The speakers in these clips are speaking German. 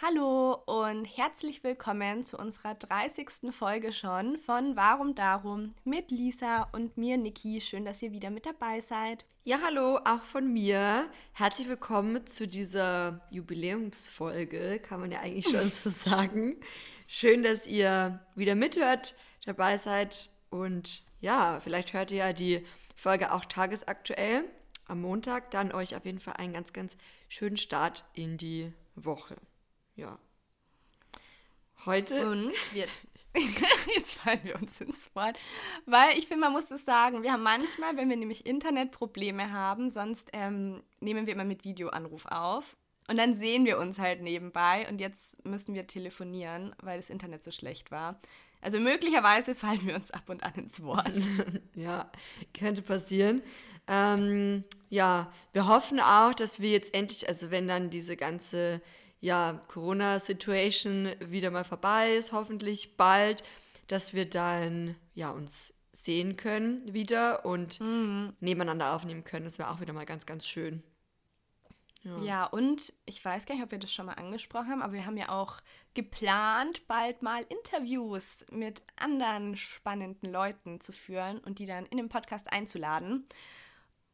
Hallo und herzlich willkommen zu unserer 30. Folge schon von Warum Darum mit Lisa und mir, Niki. Schön, dass ihr wieder mit dabei seid. Ja, hallo, auch von mir. Herzlich willkommen zu dieser Jubiläumsfolge, kann man ja eigentlich schon so sagen. Schön, dass ihr wieder mithört, dabei seid und ja, vielleicht hört ihr ja die Folge auch tagesaktuell am Montag. Dann euch auf jeden Fall einen ganz, ganz schönen Start in die Woche. Ja. Heute. Und wir, jetzt fallen wir uns ins Wort. Weil ich finde, man muss es sagen, wir haben manchmal, wenn wir nämlich Internetprobleme haben, sonst ähm, nehmen wir immer mit Videoanruf auf. Und dann sehen wir uns halt nebenbei und jetzt müssen wir telefonieren, weil das Internet so schlecht war. Also möglicherweise fallen wir uns ab und an ins Wort. ja, könnte passieren. Ähm, ja, wir hoffen auch, dass wir jetzt endlich, also wenn dann diese ganze ja, Corona-Situation wieder mal vorbei ist, hoffentlich bald, dass wir dann ja uns sehen können wieder und mhm. nebeneinander aufnehmen können. Das wäre auch wieder mal ganz, ganz schön. Ja. ja, und ich weiß gar nicht, ob wir das schon mal angesprochen haben, aber wir haben ja auch geplant, bald mal Interviews mit anderen spannenden Leuten zu führen und die dann in den Podcast einzuladen.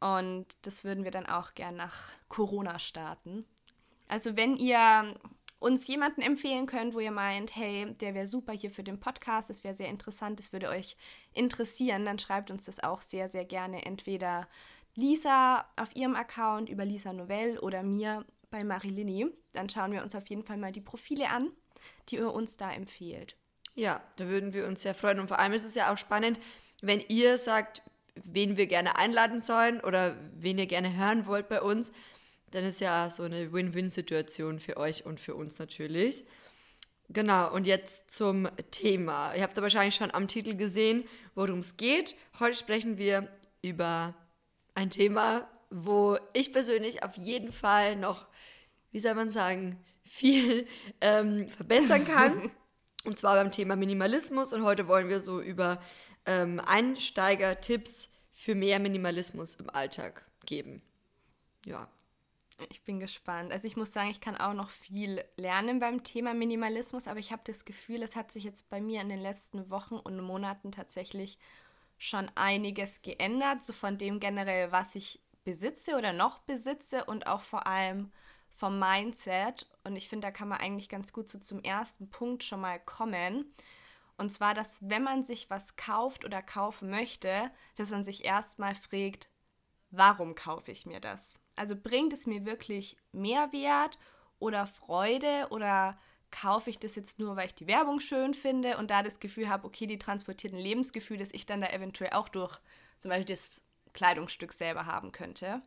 Und das würden wir dann auch gern nach Corona starten. Also wenn ihr uns jemanden empfehlen könnt, wo ihr meint, hey, der wäre super hier für den Podcast, das wäre sehr interessant, das würde euch interessieren, dann schreibt uns das auch sehr, sehr gerne entweder Lisa auf ihrem Account über Lisa Novell oder mir bei Marilini. Dann schauen wir uns auf jeden Fall mal die Profile an, die ihr uns da empfehlt. Ja, da würden wir uns sehr freuen. Und vor allem ist es ja auch spannend, wenn ihr sagt, wen wir gerne einladen sollen oder wen ihr gerne hören wollt bei uns, dann ist ja so eine Win-Win-Situation für euch und für uns natürlich. Genau, und jetzt zum Thema. Ihr habt ja wahrscheinlich schon am Titel gesehen, worum es geht. Heute sprechen wir über ein Thema, wo ich persönlich auf jeden Fall noch, wie soll man sagen, viel ähm, verbessern kann. und zwar beim Thema Minimalismus. Und heute wollen wir so über ähm, Einsteiger-Tipps für mehr Minimalismus im Alltag geben. Ja. Ich bin gespannt. Also ich muss sagen, ich kann auch noch viel lernen beim Thema Minimalismus, aber ich habe das Gefühl, es hat sich jetzt bei mir in den letzten Wochen und Monaten tatsächlich schon einiges geändert, so von dem generell, was ich besitze oder noch besitze und auch vor allem vom Mindset. Und ich finde, da kann man eigentlich ganz gut so zum ersten Punkt schon mal kommen. Und zwar, dass wenn man sich was kauft oder kaufen möchte, dass man sich erstmal fragt, warum kaufe ich mir das? Also bringt es mir wirklich Mehrwert oder Freude oder kaufe ich das jetzt nur, weil ich die Werbung schön finde und da das Gefühl habe, okay, die transportiert ein Lebensgefühl, das ich dann da eventuell auch durch zum Beispiel das Kleidungsstück selber haben könnte.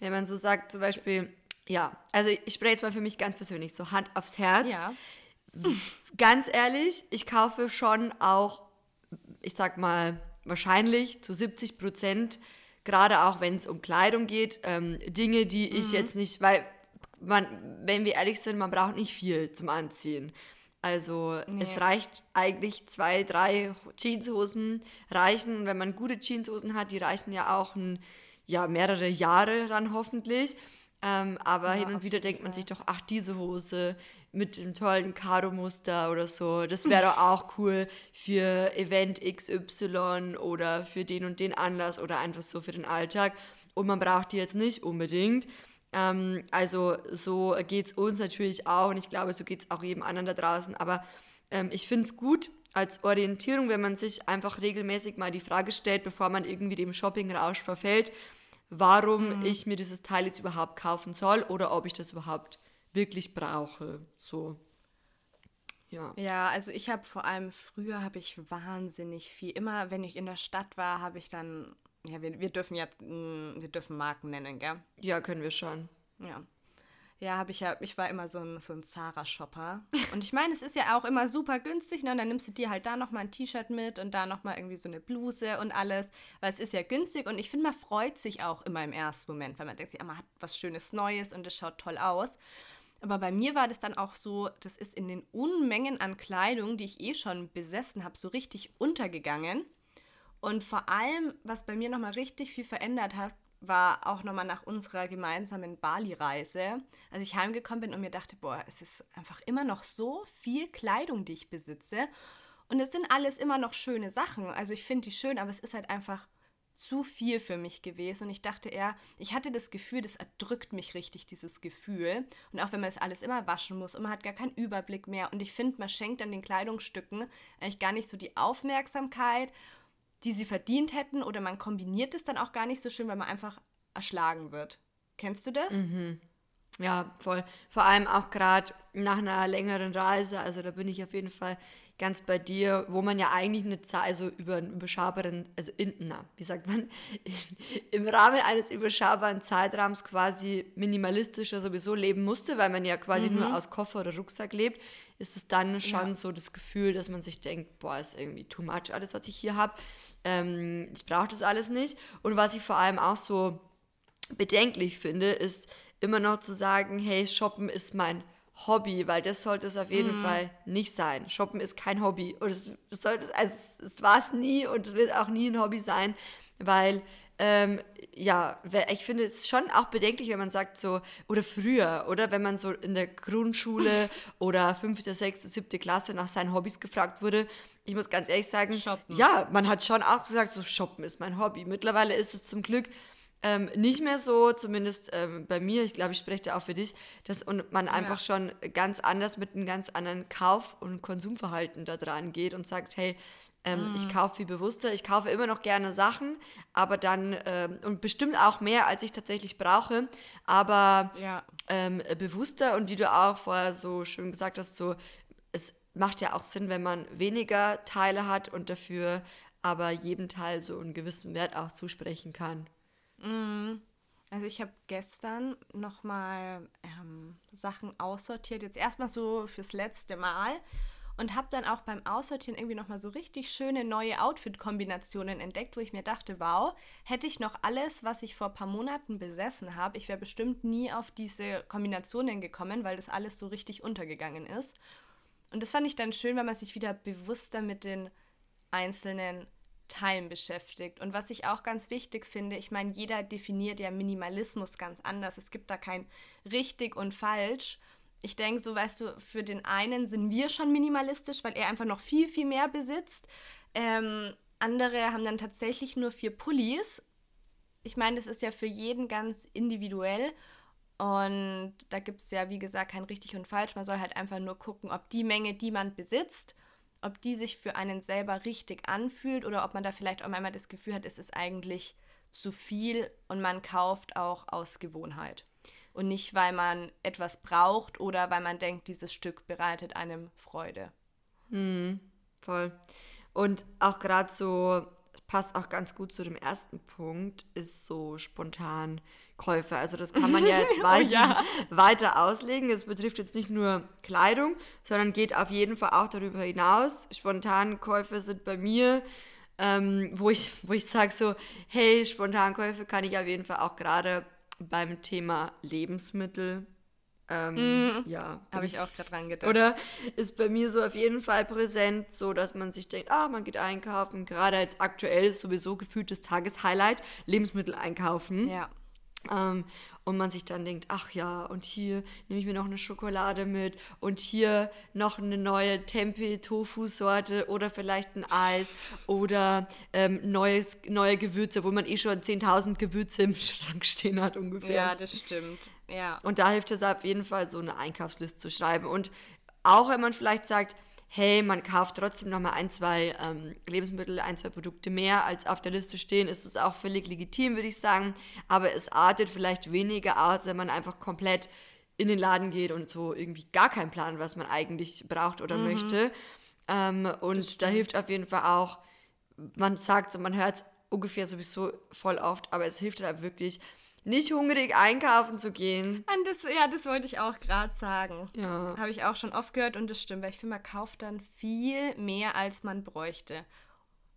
Wenn man so sagt, zum Beispiel, ja, also ich spreche jetzt mal für mich ganz persönlich, so Hand aufs Herz. Ja. Ganz ehrlich, ich kaufe schon auch, ich sag mal, wahrscheinlich zu 70 Prozent gerade auch wenn es um Kleidung geht, ähm, Dinge, die ich mhm. jetzt nicht, weil man, wenn wir ehrlich sind, man braucht nicht viel zum Anziehen. Also nee. es reicht eigentlich zwei, drei Jeanshosen reichen. Und wenn man gute Jeanshosen hat, die reichen ja auch ein, ja, mehrere Jahre dann hoffentlich. Ähm, aber ja, hin und wieder denkt man sich doch, ach, diese Hose mit dem tollen Karo-Muster oder so, das wäre doch auch cool für Event XY oder für den und den Anlass oder einfach so für den Alltag. Und man braucht die jetzt nicht unbedingt. Ähm, also so geht es uns natürlich auch und ich glaube, so geht es auch jedem anderen da draußen. Aber ähm, ich finde es gut als Orientierung, wenn man sich einfach regelmäßig mal die Frage stellt, bevor man irgendwie dem Shoppingrausch verfällt, warum mhm. ich mir dieses Teil jetzt überhaupt kaufen soll oder ob ich das überhaupt wirklich brauche. So. Ja. ja, also ich habe vor allem früher habe ich wahnsinnig viel. Immer wenn ich in der Stadt war, habe ich dann, ja, wir, wir dürfen jetzt, mm, wir dürfen Marken nennen, gell? Ja, können wir schon. Ja. Ja, habe ich ja, ich war immer so ein, so ein Zara-Shopper. Und ich meine, es ist ja auch immer super günstig, ne? Und dann nimmst du dir halt da nochmal ein T-Shirt mit und da nochmal irgendwie so eine Bluse und alles, weil es ist ja günstig und ich finde, man freut sich auch immer im ersten Moment, weil man denkt sich, ah, man hat was Schönes Neues und es schaut toll aus. Aber bei mir war das dann auch so, das ist in den Unmengen an Kleidung, die ich eh schon besessen habe, so richtig untergegangen. Und vor allem, was bei mir nochmal richtig viel verändert hat, war auch nochmal nach unserer gemeinsamen Bali-Reise, als ich heimgekommen bin und mir dachte, boah, es ist einfach immer noch so viel Kleidung, die ich besitze. Und es sind alles immer noch schöne Sachen. Also ich finde die schön, aber es ist halt einfach zu viel für mich gewesen. Und ich dachte eher, ich hatte das Gefühl, das erdrückt mich richtig, dieses Gefühl. Und auch wenn man das alles immer waschen muss und man hat gar keinen Überblick mehr. Und ich finde, man schenkt dann den Kleidungsstücken eigentlich gar nicht so die Aufmerksamkeit die sie verdient hätten oder man kombiniert es dann auch gar nicht so schön, weil man einfach erschlagen wird. Kennst du das? Mhm. Ja, voll. Vor allem auch gerade nach einer längeren Reise, also da bin ich auf jeden Fall ganz bei dir, wo man ja eigentlich eine Zeit, also über einen überschaubaren, also in, na, wie sagt man, im Rahmen eines überschaubaren Zeitrahmens quasi minimalistischer sowieso leben musste, weil man ja quasi mhm. nur aus Koffer oder Rucksack lebt, ist es dann schon ja. so das Gefühl, dass man sich denkt, boah, ist irgendwie too much alles, was ich hier habe. Ähm, ich brauche das alles nicht. Und was ich vor allem auch so bedenklich finde, ist immer noch zu sagen, hey, shoppen ist mein Hobby, weil das sollte es auf jeden mm. Fall nicht sein. Shoppen ist kein Hobby und es, sollte, also es, es war es nie und wird auch nie ein Hobby sein, weil ähm, ja, ich finde es schon auch bedenklich, wenn man sagt so, oder früher, oder wenn man so in der Grundschule oder fünfte, sechste, siebte Klasse nach seinen Hobbys gefragt wurde. Ich muss ganz ehrlich sagen, shoppen. ja, man hat schon auch gesagt, so Shoppen ist mein Hobby. Mittlerweile ist es zum Glück ähm, nicht mehr so, zumindest ähm, bei mir, ich glaube, ich spreche da auch für dich, dass und man einfach schon ganz anders mit einem ganz anderen Kauf- und Konsumverhalten da dran geht und sagt, hey, ähm, mm. ich kaufe viel bewusster, ich kaufe immer noch gerne Sachen, aber dann, ähm, und bestimmt auch mehr, als ich tatsächlich brauche, aber ja. Ähm, bewusster und wie du auch vorher so schön gesagt hast, so, es macht ja auch Sinn, wenn man weniger Teile hat und dafür aber jedem Teil so einen gewissen Wert auch zusprechen kann. Mm. Also ich habe gestern nochmal ähm, Sachen aussortiert, jetzt erstmal so fürs letzte Mal und habe dann auch beim Aussortieren irgendwie nochmal so richtig schöne neue Outfit-Kombinationen entdeckt, wo ich mir dachte, wow, hätte ich noch alles, was ich vor ein paar Monaten besessen habe, ich wäre bestimmt nie auf diese Kombinationen gekommen, weil das alles so richtig untergegangen ist. Und das fand ich dann schön, weil man sich wieder bewusster mit den einzelnen Teilen beschäftigt. Und was ich auch ganz wichtig finde, ich meine, jeder definiert ja Minimalismus ganz anders. Es gibt da kein richtig und falsch. Ich denke, so weißt du, für den einen sind wir schon minimalistisch, weil er einfach noch viel, viel mehr besitzt. Ähm, andere haben dann tatsächlich nur vier Pullis. Ich meine, das ist ja für jeden ganz individuell. Und da gibt es ja, wie gesagt, kein richtig und falsch. Man soll halt einfach nur gucken, ob die Menge, die man besitzt, ob die sich für einen selber richtig anfühlt oder ob man da vielleicht auch einmal das Gefühl hat, es ist eigentlich zu viel und man kauft auch aus Gewohnheit. Und nicht, weil man etwas braucht oder weil man denkt, dieses Stück bereitet einem Freude. Hm, voll. Und auch gerade so, passt auch ganz gut zu dem ersten Punkt, ist so spontan Käufe. Also das kann man ja jetzt weiter, oh ja. weiter auslegen. Es betrifft jetzt nicht nur Kleidung, sondern geht auf jeden Fall auch darüber hinaus. Spontankäufe sind bei mir, ähm, wo ich, wo ich sage so, hey, Spontankäufe kann ich auf jeden Fall auch gerade beim Thema Lebensmittel ähm, mm, ja. Habe ich auch gerade dran gedacht. Oder ist bei mir so auf jeden Fall präsent, so dass man sich denkt, ah, man geht einkaufen. Gerade als aktuell ist sowieso gefühltes Tageshighlight, Lebensmittel einkaufen. Ja. Ähm, und man sich dann denkt, ach ja, und hier nehme ich mir noch eine Schokolade mit und hier noch eine neue Tempeh-Tofu-Sorte oder vielleicht ein Eis oder ähm, neues, neue Gewürze, wo man eh schon 10.000 Gewürze im Schrank stehen hat ungefähr. Ja, das stimmt. Ja. Und da hilft es auf jeden Fall, so eine Einkaufsliste zu schreiben. Und auch wenn man vielleicht sagt, hey, man kauft trotzdem nochmal ein, zwei ähm, Lebensmittel, ein, zwei Produkte mehr, als auf der Liste stehen, ist es auch völlig legitim, würde ich sagen. Aber es artet vielleicht weniger aus, wenn man einfach komplett in den Laden geht und so irgendwie gar keinen Plan, was man eigentlich braucht oder mhm. möchte. Ähm, und da hilft auf jeden Fall auch, man sagt so, man hört es ungefähr sowieso voll oft, aber es hilft halt wirklich, nicht hungrig einkaufen zu gehen. Und das, ja, das wollte ich auch gerade sagen. Ja. Habe ich auch schon oft gehört und das stimmt, weil ich finde, man kauft dann viel mehr, als man bräuchte.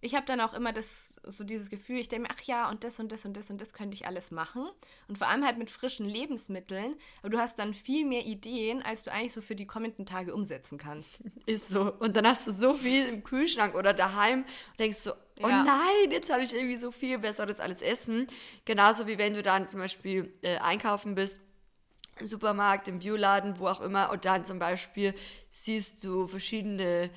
Ich habe dann auch immer das, so dieses Gefühl, ich denke mir, ach ja, und das und das und das und das könnte ich alles machen. Und vor allem halt mit frischen Lebensmitteln. Aber du hast dann viel mehr Ideen, als du eigentlich so für die kommenden Tage umsetzen kannst. Ist so. Und dann hast du so viel im Kühlschrank oder daheim und denkst so, oh ja. nein, jetzt habe ich irgendwie so viel besseres alles essen. Genauso wie wenn du dann zum Beispiel äh, einkaufen bist im Supermarkt, im Bioladen, wo auch immer, und dann zum Beispiel siehst du verschiedene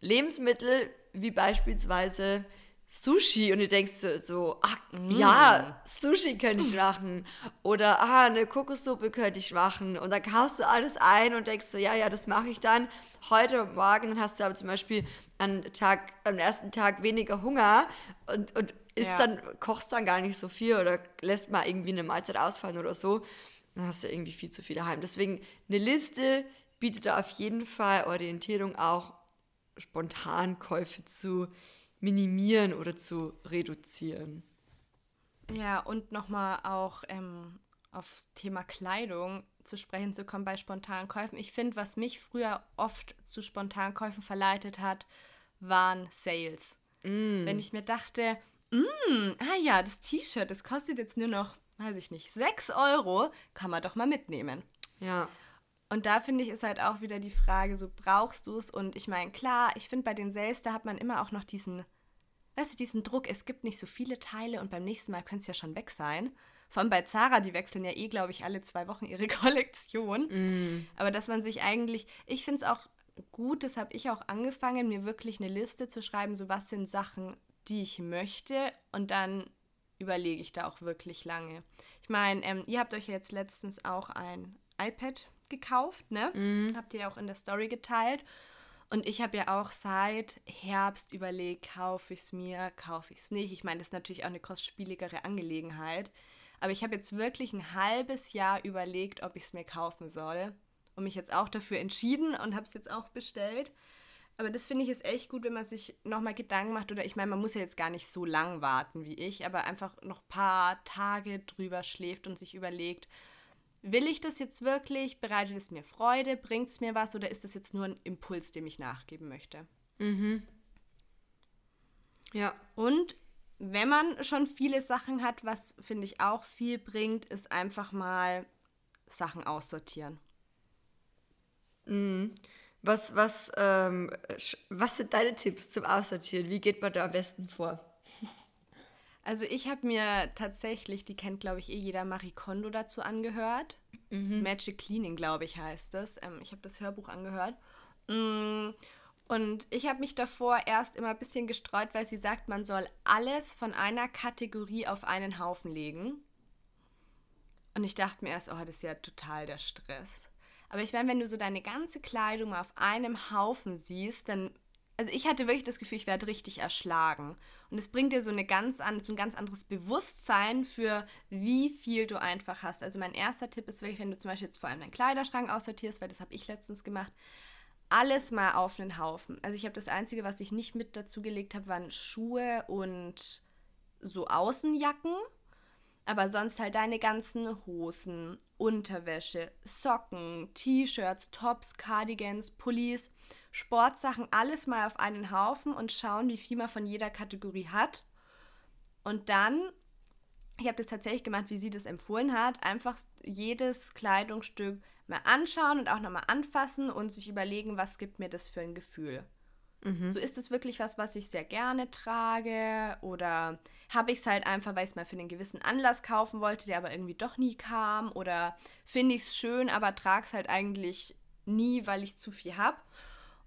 Lebensmittel, wie beispielsweise Sushi und du denkst so, so ach mm. ja, Sushi könnte ich machen oder ah, eine Kokossuppe könnte ich machen und dann kaufst du alles ein und denkst so, ja, ja, das mache ich dann heute und morgen, dann hast du aber zum Beispiel am, Tag, am ersten Tag weniger Hunger und, und isst ja. dann, kochst dann gar nicht so viel oder lässt mal irgendwie eine Mahlzeit ausfallen oder so, dann hast du irgendwie viel zu viel daheim. Deswegen eine Liste bietet da auf jeden Fall Orientierung auch Spontankäufe zu minimieren oder zu reduzieren. Ja, und nochmal auch ähm, auf Thema Kleidung zu sprechen zu kommen bei Spontankäufen. Ich finde, was mich früher oft zu Spontankäufen verleitet hat, waren Sales. Mm. Wenn ich mir dachte, mm, ah ja, das T-Shirt, das kostet jetzt nur noch, weiß ich nicht, 6 Euro, kann man doch mal mitnehmen. Ja. Und da finde ich, ist halt auch wieder die Frage, so brauchst du es? Und ich meine, klar, ich finde bei den Sales, da hat man immer auch noch diesen, weißt du, diesen Druck, es gibt nicht so viele Teile und beim nächsten Mal könnte es ja schon weg sein. Vor allem bei Zara, die wechseln ja eh, glaube ich, alle zwei Wochen ihre Kollektion. Mm. Aber dass man sich eigentlich, ich finde es auch gut, das habe ich auch angefangen, mir wirklich eine Liste zu schreiben, so was sind Sachen, die ich möchte und dann überlege ich da auch wirklich lange. Ich meine, ähm, ihr habt euch jetzt letztens auch ein iPad gekauft, ne? Mhm. Habt ihr ja auch in der Story geteilt. Und ich habe ja auch seit Herbst überlegt, kaufe ich es mir, kaufe ich es nicht. Ich meine, das ist natürlich auch eine kostspieligere Angelegenheit. Aber ich habe jetzt wirklich ein halbes Jahr überlegt, ob ich es mir kaufen soll. Und mich jetzt auch dafür entschieden und habe es jetzt auch bestellt. Aber das finde ich ist echt gut, wenn man sich nochmal Gedanken macht. Oder ich meine, man muss ja jetzt gar nicht so lang warten wie ich, aber einfach noch ein paar Tage drüber schläft und sich überlegt, will ich das jetzt wirklich? Bereitet es mir Freude? Bringt es mir was? Oder ist das jetzt nur ein Impuls, dem ich nachgeben möchte? Mhm. Ja. Und wenn man schon viele Sachen hat, was finde ich auch viel bringt, ist einfach mal Sachen aussortieren. Mhm. Was, was, ähm, was sind deine Tipps zum Aussortieren? Wie geht man da am besten vor? Also ich habe mir tatsächlich, die kennt glaube ich eh jeder, Marie Kondo dazu angehört. Mhm. Magic Cleaning, glaube ich, heißt das. Ähm, ich habe das Hörbuch angehört. Mm, und ich habe mich davor erst immer ein bisschen gestreut, weil sie sagt, man soll alles von einer Kategorie auf einen Haufen legen. Und ich dachte mir erst, oh, das ist ja total der Stress. Aber ich meine, wenn du so deine ganze Kleidung mal auf einem Haufen siehst, dann also ich hatte wirklich das Gefühl, ich werde richtig erschlagen. Und es bringt dir so, eine ganz an, so ein ganz anderes Bewusstsein für, wie viel du einfach hast. Also mein erster Tipp ist wirklich, wenn du zum Beispiel jetzt vor allem deinen Kleiderschrank aussortierst, weil das habe ich letztens gemacht, alles mal auf einen Haufen. Also ich habe das Einzige, was ich nicht mit dazu gelegt habe, waren Schuhe und so Außenjacken. Aber sonst halt deine ganzen Hosen, Unterwäsche, Socken, T-Shirts, Tops, Cardigans, Pullis Sportsachen alles mal auf einen Haufen und schauen, wie viel man von jeder Kategorie hat. Und dann, ich habe das tatsächlich gemacht, wie sie das empfohlen hat, einfach jedes Kleidungsstück mal anschauen und auch nochmal anfassen und sich überlegen, was gibt mir das für ein Gefühl. Mhm. So ist es wirklich was, was ich sehr gerne trage oder habe ich es halt einfach, weil ich es mal für einen gewissen Anlass kaufen wollte, der aber irgendwie doch nie kam oder finde ich es schön, aber trage es halt eigentlich nie, weil ich zu viel habe.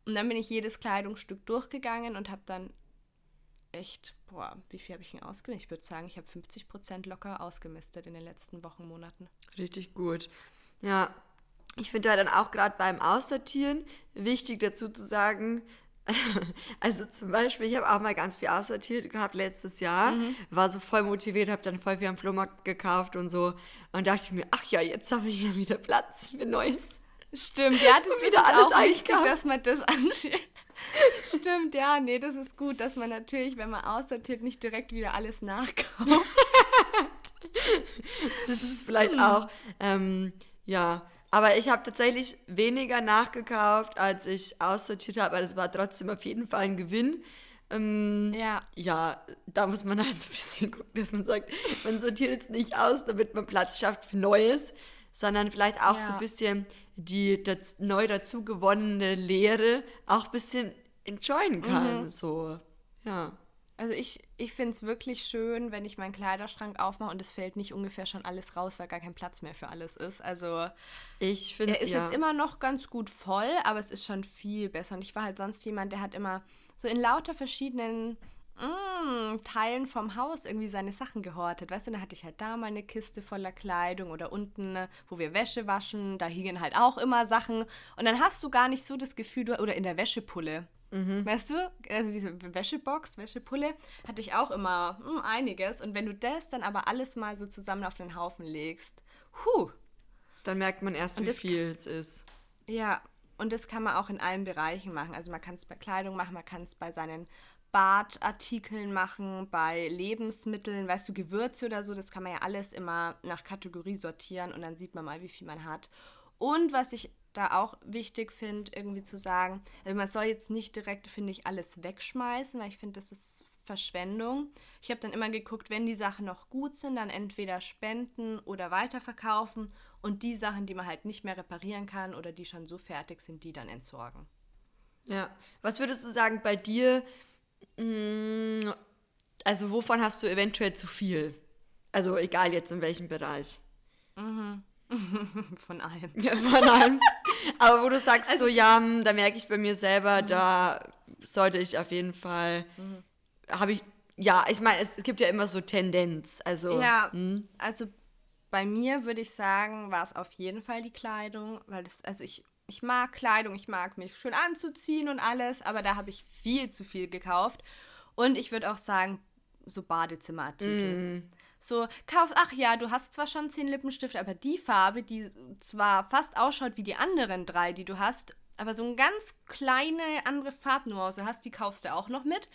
Und dann bin ich jedes Kleidungsstück durchgegangen und habe dann echt, boah, wie viel habe ich denn ausgemistet? Ich würde sagen, ich habe 50 Prozent locker ausgemistet in den letzten Wochen, Monaten. Richtig gut. Ja, ich finde da dann auch gerade beim Aussortieren wichtig dazu zu sagen, also zum Beispiel, ich habe auch mal ganz viel aussortiert gehabt letztes Jahr, mhm. war so voll motiviert, habe dann voll viel am Flohmarkt gekauft und so und dachte ich mir, ach ja, jetzt habe ich ja wieder Platz für Neues. Stimmt, ja, das ist wieder alles auch wichtig, dass man das anschaut. Stimmt, ja, nee, das ist gut, dass man natürlich, wenn man aussortiert, nicht direkt wieder alles nachkauft. das ist vielleicht hm. auch, ähm, ja, aber ich habe tatsächlich weniger nachgekauft, als ich aussortiert habe, aber das war trotzdem auf jeden Fall ein Gewinn. Ähm, ja. Ja, da muss man halt so ein bisschen gucken, dass man sagt, man sortiert jetzt nicht aus, damit man Platz schafft für Neues, sondern vielleicht auch ja. so ein bisschen die das, neu dazu gewonnene Lehre auch ein bisschen enjoyen kann. Mhm. So, ja. Also ich, ich finde es wirklich schön, wenn ich meinen Kleiderschrank aufmache und es fällt nicht ungefähr schon alles raus, weil gar kein Platz mehr für alles ist. Also ich finde, er ist ja. jetzt immer noch ganz gut voll, aber es ist schon viel besser. Und ich war halt sonst jemand, der hat immer so in lauter verschiedenen mm, Teilen vom Haus irgendwie seine Sachen gehortet. Weißt du, da hatte ich halt da meine Kiste voller Kleidung oder unten, wo wir Wäsche waschen, da hingen halt auch immer Sachen. Und dann hast du gar nicht so das Gefühl, du, oder in der Wäschepulle. Mhm. Weißt du, also diese Wäschebox, Wäschepulle, hatte ich auch immer mh, hm, einiges. Und wenn du das dann aber alles mal so zusammen auf den Haufen legst, huh. Dann merkt man erst, und wie viel es ist. Ja, und das kann man auch in allen Bereichen machen. Also man kann es bei Kleidung machen, man kann es bei seinen Badartikeln machen, bei Lebensmitteln, weißt du, Gewürze oder so, das kann man ja alles immer nach Kategorie sortieren und dann sieht man mal, wie viel man hat. Und was ich da auch wichtig finde, irgendwie zu sagen, also man soll jetzt nicht direkt, finde ich, alles wegschmeißen, weil ich finde, das ist Verschwendung. Ich habe dann immer geguckt, wenn die Sachen noch gut sind, dann entweder spenden oder weiterverkaufen und die Sachen, die man halt nicht mehr reparieren kann oder die schon so fertig sind, die dann entsorgen. Ja, was würdest du sagen bei dir? Mm, also wovon hast du eventuell zu viel? Also egal jetzt in welchem Bereich. Mhm. Von allem. Ja, von allem. Aber wo du sagst, also, so, ja, hm, da merke ich bei mir selber, mhm. da sollte ich auf jeden Fall, mhm. habe ich, ja, ich meine, es, es, gibt ja immer so Tendenz. Also, ja, hm. also bei mir würde ich sagen, war es auf jeden Fall die Kleidung, weil das, also ich, ich mag Kleidung, ich mag mich schön anzuziehen und alles, aber da habe ich viel zu viel gekauft. Und ich würde auch sagen, so Badezimmerartikel. Mm. So, kaufst, ach ja, du hast zwar schon zehn Lippenstifte, aber die Farbe, die zwar fast ausschaut wie die anderen drei, die du hast, aber so eine ganz kleine andere Farbnuance hast, die kaufst du auch noch mit.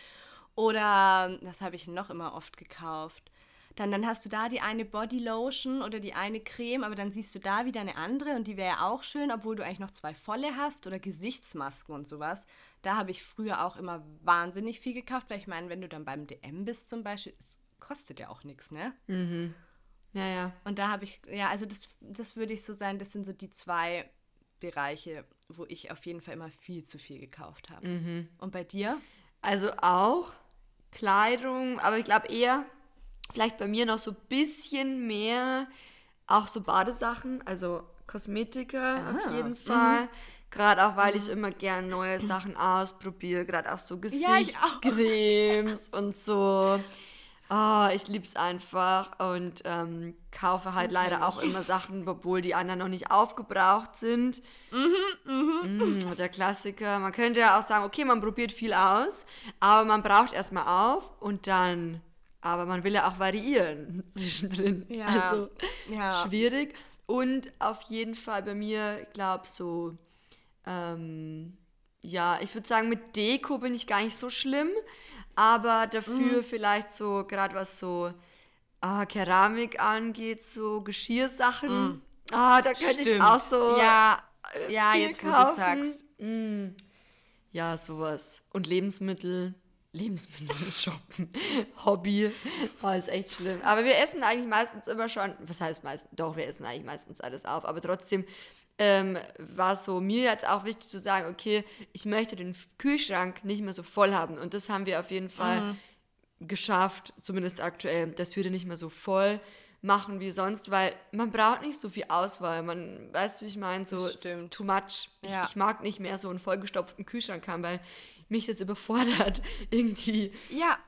Oder, das habe ich noch immer oft gekauft. Dann, dann hast du da die eine Bodylotion oder die eine Creme, aber dann siehst du da wieder eine andere und die wäre auch schön, obwohl du eigentlich noch zwei volle hast oder Gesichtsmasken und sowas. Da habe ich früher auch immer wahnsinnig viel gekauft, weil ich meine, wenn du dann beim DM bist zum Beispiel, ist kostet ja auch nichts, ne? Mhm. Ja, ja. Und da habe ich, ja, also das, das würde ich so sagen, das sind so die zwei Bereiche, wo ich auf jeden Fall immer viel zu viel gekauft habe. Mhm. Und bei dir? Also auch Kleidung, aber ich glaube eher, vielleicht bei mir noch so ein bisschen mehr auch so Badesachen, also Kosmetika ah, auf jeden Fall. Mhm. Gerade auch, weil ich immer gern neue Sachen ausprobiere, gerade auch so Gesichtscremes ja, und so. Oh, ich lieb's einfach und ähm, kaufe halt okay. leider auch immer Sachen, obwohl die anderen noch nicht aufgebraucht sind. Mhm, mhm. Mm, der Klassiker. Man könnte ja auch sagen, okay, man probiert viel aus, aber man braucht erstmal auf und dann, aber man will ja auch variieren zwischendrin. Ja. Also ja. schwierig. Und auf jeden Fall bei mir, glaube so, ähm, ja, ich würde sagen, mit Deko bin ich gar nicht so schlimm aber dafür mhm. vielleicht so, gerade was so ah, Keramik angeht, so Geschirrsachen. Mhm. Ah, da könnte ich auch so. Ja, äh, ja jetzt kaufen. wo du sagst. Mhm. Ja, sowas. Und Lebensmittel. Lebensmittel shoppen. Hobby. Oh, ist echt schlimm. Aber wir essen eigentlich meistens immer schon. Was heißt meistens? Doch, wir essen eigentlich meistens alles auf. Aber trotzdem ähm, war es so mir jetzt auch wichtig zu sagen, okay, ich möchte den Kühlschrank nicht mehr so voll haben. Und das haben wir auf jeden Fall mhm. Geschafft, zumindest aktuell, dass wir den nicht mehr so voll machen wie sonst, weil man braucht nicht so viel Auswahl. Man weiß, wie ich meine, so too much. Ja. Ich, ich, mag nicht mehr so einen vollgestopften Kühlschrank haben, weil mich das überfordert irgendwie. Ja.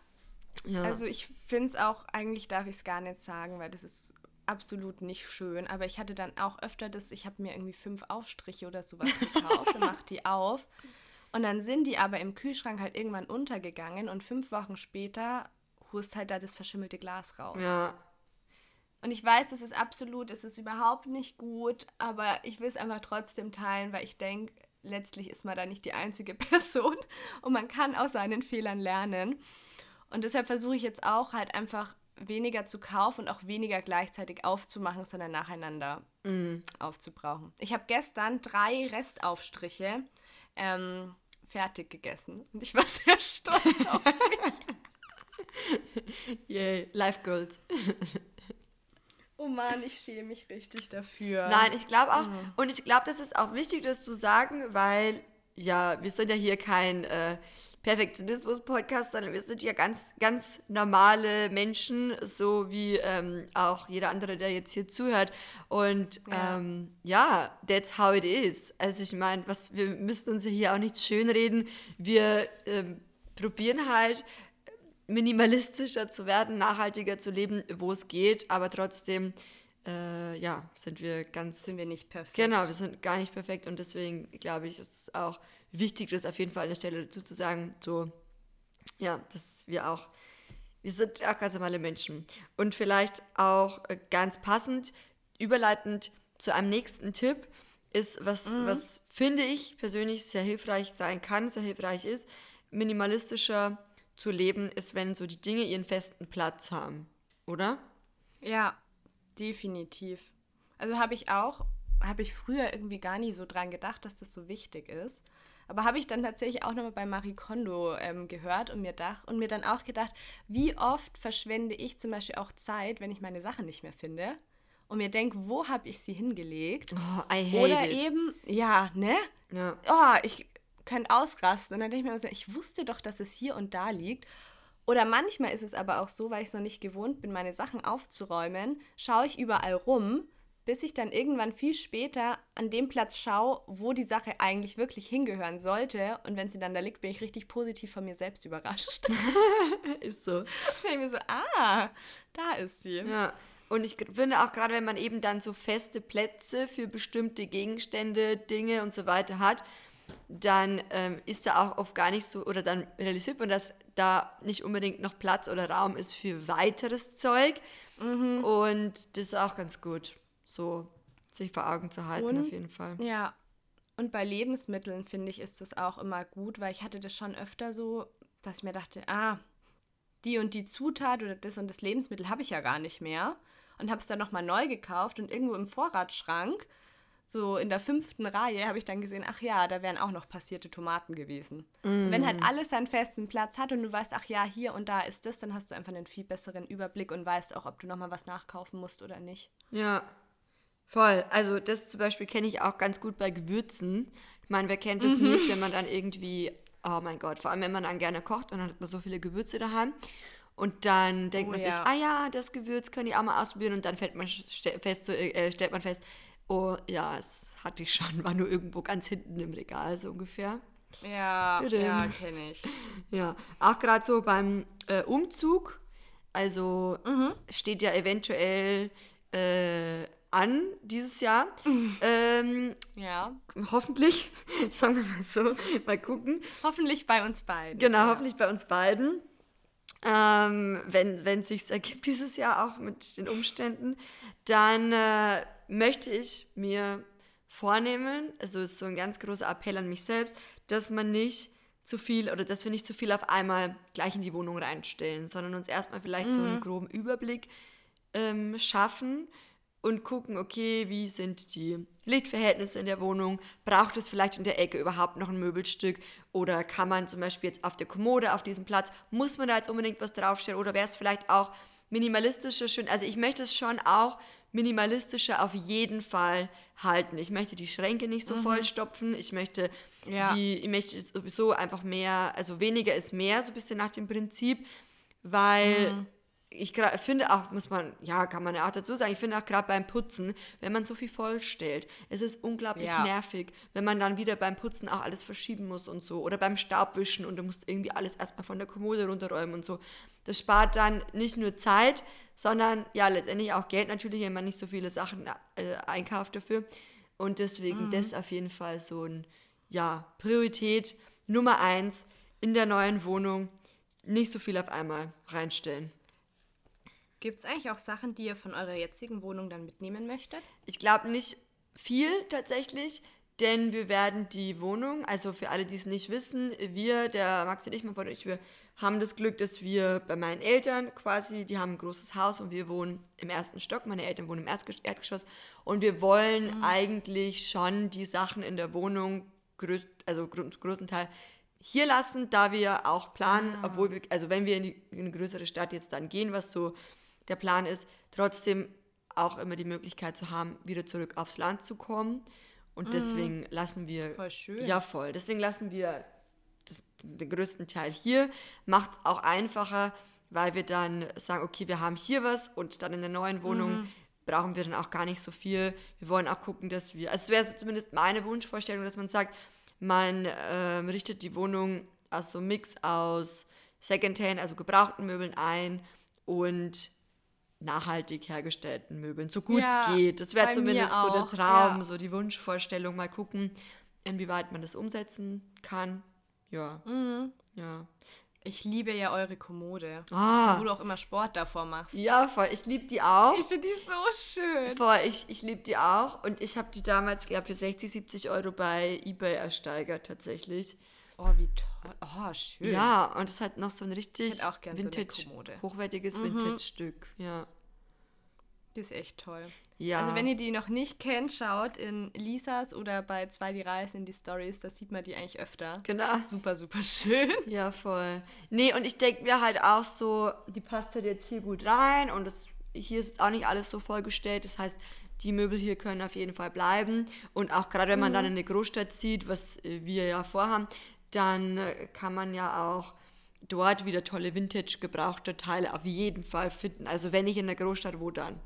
ja. Also ich finde es auch, eigentlich darf ich es gar nicht sagen, weil das ist absolut nicht schön. Aber ich hatte dann auch öfter das, ich habe mir irgendwie fünf Aufstriche oder sowas gekauft und mach die auf. Und dann sind die aber im Kühlschrank halt irgendwann untergegangen und fünf Wochen später hust halt da das verschimmelte Glas raus. Ja. Und ich weiß, es ist absolut, es ist überhaupt nicht gut, aber ich will es einfach trotzdem teilen, weil ich denke, letztlich ist man da nicht die einzige Person und man kann aus seinen Fehlern lernen. Und deshalb versuche ich jetzt auch halt einfach weniger zu kaufen und auch weniger gleichzeitig aufzumachen, sondern nacheinander mm. aufzubrauchen. Ich habe gestern drei Restaufstriche ähm, fertig gegessen. Und ich war sehr stolz auf mich. Yay, Life Goals. Oh Mann, ich schäme mich richtig dafür. Nein, ich glaube auch, mhm. und ich glaube, das ist auch wichtig, das zu sagen, weil, ja, wir sind ja hier kein äh, Perfektionismus-Podcast, sondern wir sind ja ganz, ganz normale Menschen, so wie ähm, auch jeder andere, der jetzt hier zuhört. Und ja, ähm, ja that's how it is. Also ich meine, was wir müssen uns hier auch nichts schönreden. Wir ähm, probieren halt minimalistischer zu werden, nachhaltiger zu leben, wo es geht, aber trotzdem, äh, ja, sind wir ganz. Sind wir nicht perfekt. Genau, wir sind gar nicht perfekt und deswegen glaube ich, ist es auch wichtig, das auf jeden Fall an der Stelle dazu zu sagen, so, ja, dass wir auch, wir sind auch ganz normale Menschen. Und vielleicht auch äh, ganz passend, überleitend zu einem nächsten Tipp, ist, was, mhm. was finde ich persönlich sehr hilfreich sein kann, sehr hilfreich ist, minimalistischer zu leben, ist, wenn so die Dinge ihren festen Platz haben, oder? Ja, definitiv. Also habe ich auch, habe ich früher irgendwie gar nie so dran gedacht, dass das so wichtig ist. Aber habe ich dann tatsächlich auch nochmal bei Marie Kondo ähm, gehört und mir, dach, und mir dann auch gedacht, wie oft verschwende ich zum Beispiel auch Zeit, wenn ich meine Sachen nicht mehr finde und mir denke, wo habe ich sie hingelegt? Oh, I hate Oder it. eben, ja, ne? Ja. Oh, ich könnte ausrasten. Und dann denke ich mir immer so, ich wusste doch, dass es hier und da liegt. Oder manchmal ist es aber auch so, weil ich es noch nicht gewohnt bin, meine Sachen aufzuräumen, schaue ich überall rum, bis ich dann irgendwann viel später an dem Platz schaue, wo die Sache eigentlich wirklich hingehören sollte. Und wenn sie dann da liegt, bin ich richtig positiv von mir selbst überrascht. ist so. Ich denke mir so, ah, da ist sie. Ja. Und ich finde auch gerade, wenn man eben dann so feste Plätze für bestimmte Gegenstände, Dinge und so weiter hat, dann ähm, ist da auch oft gar nicht so, oder dann realisiert man, dass da nicht unbedingt noch Platz oder Raum ist für weiteres Zeug. Mhm. Und das ist auch ganz gut, so sich vor Augen zu halten, und, auf jeden Fall. Ja. Und bei Lebensmitteln, finde ich, ist das auch immer gut, weil ich hatte das schon öfter so, dass ich mir dachte, ah, die und die Zutat oder das und das Lebensmittel habe ich ja gar nicht mehr. Und habe es dann nochmal neu gekauft und irgendwo im Vorratsschrank so in der fünften Reihe habe ich dann gesehen, ach ja, da wären auch noch passierte Tomaten gewesen. Mm. Wenn halt alles seinen festen Platz hat und du weißt, ach ja, hier und da ist das, dann hast du einfach einen viel besseren Überblick und weißt auch, ob du nochmal was nachkaufen musst oder nicht. Ja, voll. Also das zum Beispiel kenne ich auch ganz gut bei Gewürzen. Ich meine, wer kennt das mhm. nicht, wenn man dann irgendwie, oh mein Gott, vor allem wenn man dann gerne kocht und dann hat man so viele Gewürze daheim. Und dann denkt oh, man ja. sich, ah ja, das Gewürz kann ich auch mal ausprobieren und dann fällt man fest, so, äh, stellt man fest, Oh, ja, es hatte ich schon, war nur irgendwo ganz hinten im Regal, so ungefähr. Ja, ja kenne ich. Ja, auch gerade so beim äh, Umzug, also mhm. steht ja eventuell äh, an dieses Jahr. Ähm, ja. Hoffentlich, sagen wir mal so, mal gucken. Hoffentlich bei uns beiden. Genau, ja. hoffentlich bei uns beiden. Ähm, wenn es sich ergibt dieses Jahr auch mit den Umständen, dann äh, möchte ich mir vornehmen, also ist so ein ganz großer Appell an mich selbst, dass man nicht zu viel oder dass wir nicht zu viel auf einmal gleich in die Wohnung reinstellen, sondern uns erstmal vielleicht mhm. so einen mhm. groben Überblick ähm, schaffen und gucken, okay, wie sind die Lichtverhältnisse in der Wohnung? Braucht es vielleicht in der Ecke überhaupt noch ein Möbelstück? Oder kann man zum Beispiel jetzt auf der Kommode, auf diesem Platz, muss man da jetzt unbedingt was draufstellen? Oder wäre es vielleicht auch minimalistischer schön? Also ich möchte es schon auch minimalistischer auf jeden Fall halten. Ich möchte die Schränke nicht so mhm. vollstopfen. Ich möchte ja. die, ich möchte sowieso einfach mehr, also weniger ist mehr, so ein bisschen nach dem Prinzip, weil mhm. Ich finde auch, muss man, ja, kann man ja auch dazu sagen, ich finde auch gerade beim Putzen, wenn man so viel vollstellt, es ist unglaublich ja. nervig, wenn man dann wieder beim Putzen auch alles verschieben muss und so. Oder beim Staubwischen und du musst irgendwie alles erstmal von der Kommode runterräumen und so. Das spart dann nicht nur Zeit, sondern ja letztendlich auch Geld natürlich, wenn man nicht so viele Sachen äh, einkauft dafür. Und deswegen mhm. das auf jeden Fall so ein, ja, Priorität Nummer eins in der neuen Wohnung. Nicht so viel auf einmal reinstellen. Gibt es eigentlich auch Sachen, die ihr von eurer jetzigen Wohnung dann mitnehmen möchtet? Ich glaube nicht viel tatsächlich, denn wir werden die Wohnung, also für alle, die es nicht wissen, wir, der Max und ich, mein Bruder ich, wir haben das Glück, dass wir bei meinen Eltern quasi, die haben ein großes Haus und wir wohnen im ersten Stock. Meine Eltern wohnen im Erdgeschoss und wir wollen mhm. eigentlich schon die Sachen in der Wohnung, größt, also großen Teil hier lassen, da wir auch planen, ah. obwohl wir, also wenn wir in, die, in eine größere Stadt jetzt dann gehen, was so der Plan ist, trotzdem auch immer die Möglichkeit zu haben, wieder zurück aufs Land zu kommen. Und mhm. deswegen lassen wir. Voll schön. Ja, voll. Deswegen lassen wir das, den größten Teil hier. Macht es auch einfacher, weil wir dann sagen, okay, wir haben hier was und dann in der neuen Wohnung mhm. brauchen wir dann auch gar nicht so viel. Wir wollen auch gucken, dass wir, also es wäre so zumindest meine Wunschvorstellung, dass man sagt, man äh, richtet die Wohnung aus so einem Mix aus Secondhand, also gebrauchten Möbeln ein und nachhaltig hergestellten Möbeln, so gut ja, es geht. Das wäre zumindest so der Traum, ja. so die Wunschvorstellung. Mal gucken, inwieweit man das umsetzen kann. Ja. Mhm. Ja. Ich liebe ja eure Kommode. Ah. Wo du auch immer Sport davor machst. Ja, voll. Ich liebe die auch. Ich finde die so schön. Voll, ich, ich liebe die auch. Und ich habe die damals, glaube ich, für 60, 70 Euro bei Ebay ersteigert, tatsächlich. Oh, wie toll. Oh, schön. Ja, und es hat noch so ein richtig Vintage, so hochwertiges mhm. Vintage-Stück. Ja. Die ist echt toll. Ja. Also wenn ihr die noch nicht kennt, schaut in Lisas oder bei zwei die Reisen in die Stories, da sieht man die eigentlich öfter. Genau. Super, super schön. Ja, voll. Nee, und ich denke mir halt auch so, die passt halt jetzt hier gut rein und das, hier ist auch nicht alles so vollgestellt. Das heißt, die Möbel hier können auf jeden Fall bleiben. Und auch gerade wenn man mhm. dann in eine Großstadt zieht, was wir ja vorhaben, dann kann man ja auch dort wieder tolle Vintage gebrauchte Teile auf jeden Fall finden. Also wenn ich in der Großstadt, wo dann?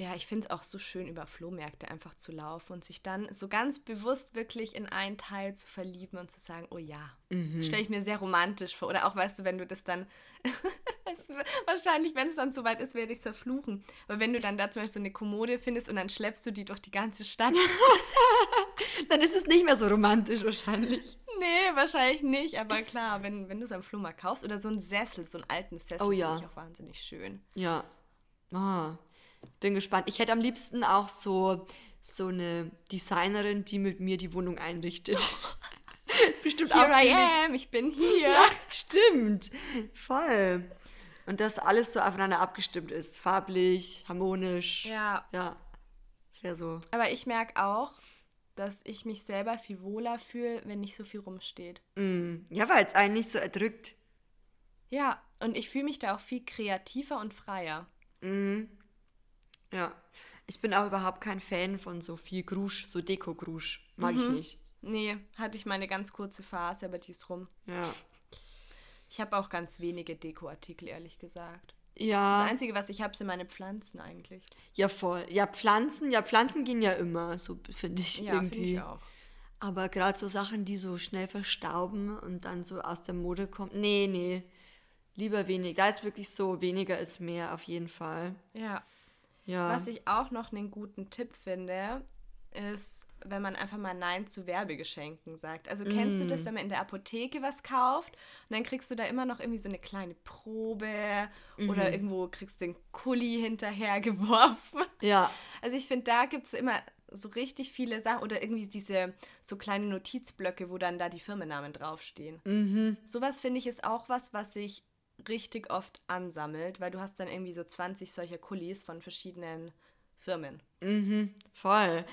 Ja, ich finde es auch so schön, über Flohmärkte einfach zu laufen und sich dann so ganz bewusst wirklich in einen Teil zu verlieben und zu sagen, oh ja, mhm. stelle ich mir sehr romantisch vor. Oder auch, weißt du, wenn du das dann, wahrscheinlich, wenn es dann soweit ist, werde ich es verfluchen. Aber wenn du dann da zum Beispiel so eine Kommode findest und dann schleppst du die durch die ganze Stadt. dann ist es nicht mehr so romantisch wahrscheinlich. Nee, wahrscheinlich nicht. Aber klar, wenn, wenn du es am Flohmarkt kaufst oder so einen Sessel, so einen alten Sessel, oh, ja. finde ich auch wahnsinnig schön. Ja. Ah. Bin gespannt. Ich hätte am liebsten auch so, so eine Designerin, die mit mir die Wohnung einrichtet. Bestimmt Here auch I am, ich bin hier. Ja, stimmt. Voll. Und dass alles so aufeinander abgestimmt ist. Farblich, harmonisch. Ja. Ja. Das wäre so. Aber ich merke auch, dass ich mich selber viel wohler fühle, wenn nicht so viel rumsteht. Mm. Ja, weil es einen nicht so erdrückt. Ja, und ich fühle mich da auch viel kreativer und freier. Mhm. Ja. Ich bin auch überhaupt kein Fan von so viel Grusch, so Deko-Grusch. Mag mhm. ich nicht. Nee, hatte ich meine ganz kurze Phase, aber die ist rum. Ja. Ich habe auch ganz wenige Dekoartikel, ehrlich gesagt. Ja. Das Einzige, was ich habe, sind meine Pflanzen eigentlich. Ja, voll. Ja, Pflanzen, ja, Pflanzen gehen ja immer, so finde ich ja, irgendwie. Ja, finde ich auch. Aber gerade so Sachen, die so schnell verstauben und dann so aus der Mode kommen, nee, nee. Lieber wenig. Da ist wirklich so, weniger ist mehr auf jeden Fall. Ja. Ja. Was ich auch noch einen guten Tipp finde, ist, wenn man einfach mal Nein zu Werbegeschenken sagt. Also kennst mm. du das, mm. wenn man in der Apotheke was kauft und dann kriegst du da immer noch irgendwie so eine kleine Probe mhm. oder irgendwo kriegst du den Kuli hinterhergeworfen. Ja. Also ich finde, da gibt es immer so richtig viele Sachen oder irgendwie diese so kleine Notizblöcke, wo dann da die Firmennamen draufstehen. Mhm. Sowas finde ich ist auch was, was ich richtig oft ansammelt, weil du hast dann irgendwie so 20 solcher Kulis von verschiedenen Firmen. Mhm, voll.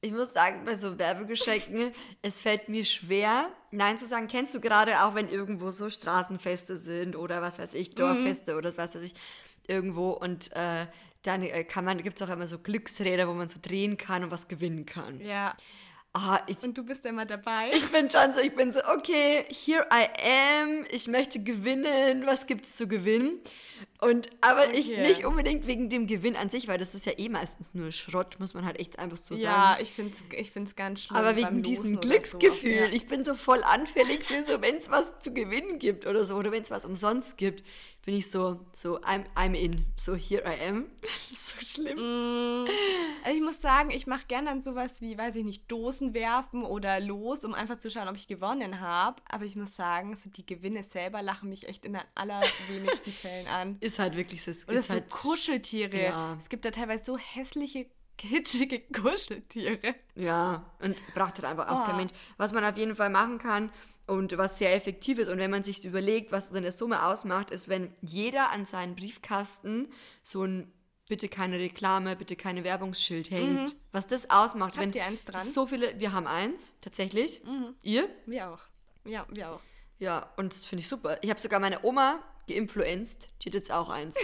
Ich muss sagen, bei so Werbegeschenken, es fällt mir schwer, Nein zu sagen. Kennst du gerade auch, wenn irgendwo so Straßenfeste sind oder was weiß ich, Dorffeste mhm. oder was weiß ich, irgendwo und äh, dann äh, kann man, gibt es auch immer so Glücksräder, wo man so drehen kann und was gewinnen kann. Ja. Ah, ich, und du bist immer dabei. Ich bin schon so, ich bin so, okay, here I am, ich möchte gewinnen, was gibt's zu gewinnen? Und aber okay. ich nicht unbedingt wegen dem Gewinn an sich, weil das ist ja eh meistens nur Schrott, muss man halt echt einfach so sagen. Ja, ich finde es ich find's ganz schlimm. Aber wegen diesem Glücksgefühl, so. ja. ich bin so voll anfällig für so, wenn es was zu gewinnen gibt oder so, oder wenn es was umsonst gibt bin ich so, so I'm, I'm in, so here I am. so schlimm. Mm, ich muss sagen, ich mache gerne dann sowas wie, weiß ich nicht, Dosen werfen oder los, um einfach zu schauen, ob ich gewonnen habe. Aber ich muss sagen, so die Gewinne selber lachen mich echt in den allerwenigsten Fällen an. Ist halt wirklich so. Ist oder halt, so Kuscheltiere. Ja. Es gibt da teilweise so hässliche kitschige Kuscheltiere. Ja, und braucht halt einfach auch oh. kein Mensch. Was man auf jeden Fall machen kann, und was sehr effektiv ist. Und wenn man sich überlegt, was so eine Summe ausmacht, ist, wenn jeder an seinen Briefkasten so ein bitte keine Reklame, bitte keine Werbungsschild hängt. Mhm. Was das ausmacht, Habt wenn ihr eins dran? so viele, wir haben eins, tatsächlich. Mhm. Ihr? Wir auch. Ja, wir auch. Ja, und das finde ich super. Ich habe sogar meine Oma geinfluenzt. Die hat jetzt auch eins.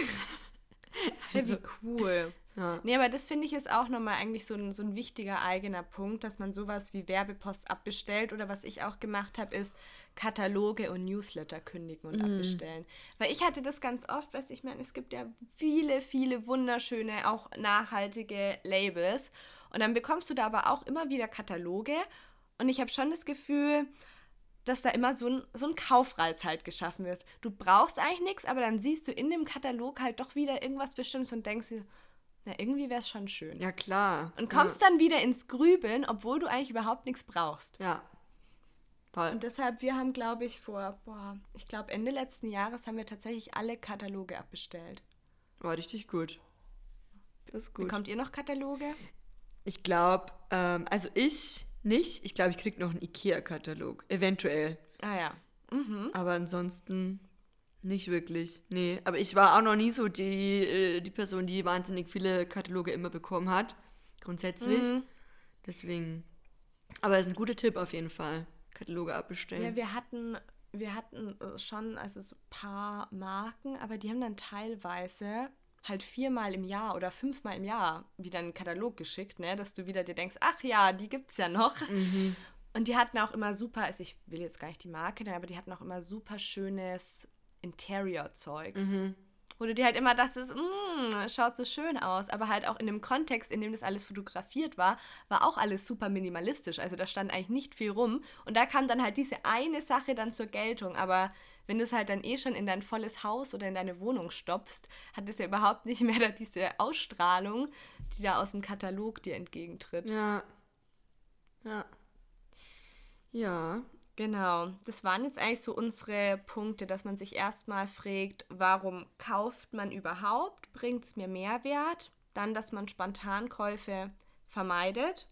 also, wie cool. Ja. Nee, aber das finde ich ist auch nochmal eigentlich so ein, so ein wichtiger eigener Punkt, dass man sowas wie Werbepost abbestellt oder was ich auch gemacht habe, ist Kataloge und Newsletter kündigen und mm. abbestellen. Weil ich hatte das ganz oft, weißt ich meine, es gibt ja viele, viele wunderschöne, auch nachhaltige Labels und dann bekommst du da aber auch immer wieder Kataloge und ich habe schon das Gefühl, dass da immer so ein, so ein Kaufreiz halt geschaffen wird. Du brauchst eigentlich nichts, aber dann siehst du in dem Katalog halt doch wieder irgendwas Bestimmtes und denkst dir, na, irgendwie wäre es schon schön. Ja, klar. Und kommst ja. dann wieder ins Grübeln, obwohl du eigentlich überhaupt nichts brauchst. Ja. Voll. Und deshalb, wir haben, glaube ich, vor, boah, ich glaube, Ende letzten Jahres haben wir tatsächlich alle Kataloge abbestellt. War richtig gut. Das ist gut. Bekommt ihr noch Kataloge? Ich glaube, ähm, also ich nicht. Ich glaube, ich kriege noch einen IKEA-Katalog. Eventuell. Ah ja. Mhm. Aber ansonsten nicht wirklich, nee. Aber ich war auch noch nie so die, äh, die Person, die wahnsinnig viele Kataloge immer bekommen hat. Grundsätzlich. Mhm. Deswegen. Aber es ist ein guter Tipp auf jeden Fall. Kataloge abbestellen. Ja, wir hatten, wir hatten äh, schon also so ein paar Marken, aber die haben dann teilweise halt viermal im Jahr oder fünfmal im Jahr wieder einen Katalog geschickt, ne, dass du wieder dir denkst, ach ja, die gibt's ja noch. Mhm. Und die hatten auch immer super, also ich will jetzt gar nicht die Marke nennen, aber die hatten auch immer super schönes Interior-Zeugs. Mhm. Wo du dir halt immer dachtest, mm, schaut so schön aus. Aber halt auch in dem Kontext, in dem das alles fotografiert war, war auch alles super minimalistisch. Also da stand eigentlich nicht viel rum. Und da kam dann halt diese eine Sache dann zur Geltung. Aber wenn du es halt dann eh schon in dein volles Haus oder in deine Wohnung stopfst, hat es ja überhaupt nicht mehr da diese Ausstrahlung, die da aus dem Katalog dir entgegentritt. Ja. Ja. Ja, Genau, das waren jetzt eigentlich so unsere Punkte, dass man sich erstmal fragt, warum kauft man überhaupt? Bringt es mir Mehrwert? Dann, dass man Spontankäufe vermeidet,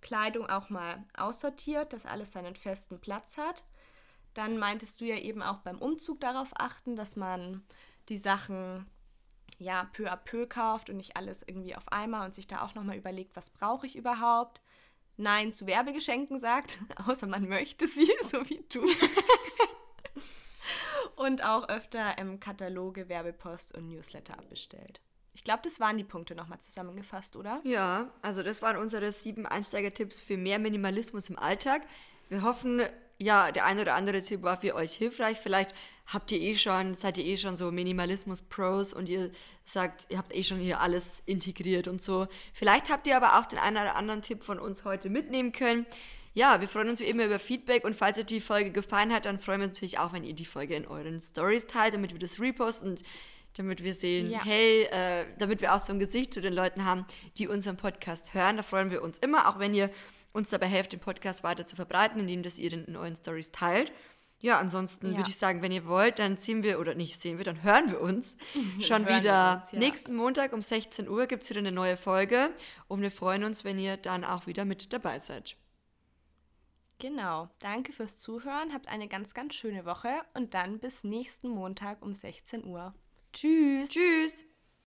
Kleidung auch mal aussortiert, dass alles seinen festen Platz hat. Dann meintest du ja eben auch beim Umzug darauf achten, dass man die Sachen ja peu à peu kauft und nicht alles irgendwie auf einmal und sich da auch nochmal überlegt, was brauche ich überhaupt. Nein zu Werbegeschenken sagt, außer man möchte sie, so wie du. und auch öfter ähm, Kataloge, Werbepost und Newsletter abbestellt. Ich glaube, das waren die Punkte nochmal zusammengefasst, oder? Ja, also das waren unsere sieben Einsteigertipps für mehr Minimalismus im Alltag. Wir hoffen, ja, der ein oder andere Tipp war für euch hilfreich. Vielleicht habt ihr eh schon, seid ihr eh schon so Minimalismus-Pros und ihr sagt, ihr habt eh schon hier alles integriert und so. Vielleicht habt ihr aber auch den einen oder anderen Tipp von uns heute mitnehmen können. Ja, wir freuen uns wie immer über Feedback und falls euch die Folge gefallen hat, dann freuen wir uns natürlich auch, wenn ihr die Folge in euren Stories teilt, damit wir das reposten und damit wir sehen, ja. hey, äh, damit wir auch so ein Gesicht zu den Leuten haben, die unseren Podcast hören. Da freuen wir uns immer, auch wenn ihr uns dabei helft, den Podcast weiter zu verbreiten, indem das ihr den in euren Stories teilt. Ja, ansonsten ja. würde ich sagen, wenn ihr wollt, dann sehen wir, oder nicht sehen wir, dann hören wir uns schon wieder. Uns, ja. Nächsten Montag um 16 Uhr gibt es wieder eine neue Folge und wir freuen uns, wenn ihr dann auch wieder mit dabei seid. Genau. Danke fürs Zuhören. Habt eine ganz, ganz schöne Woche und dann bis nächsten Montag um 16 Uhr. Tschüss. Tschüss.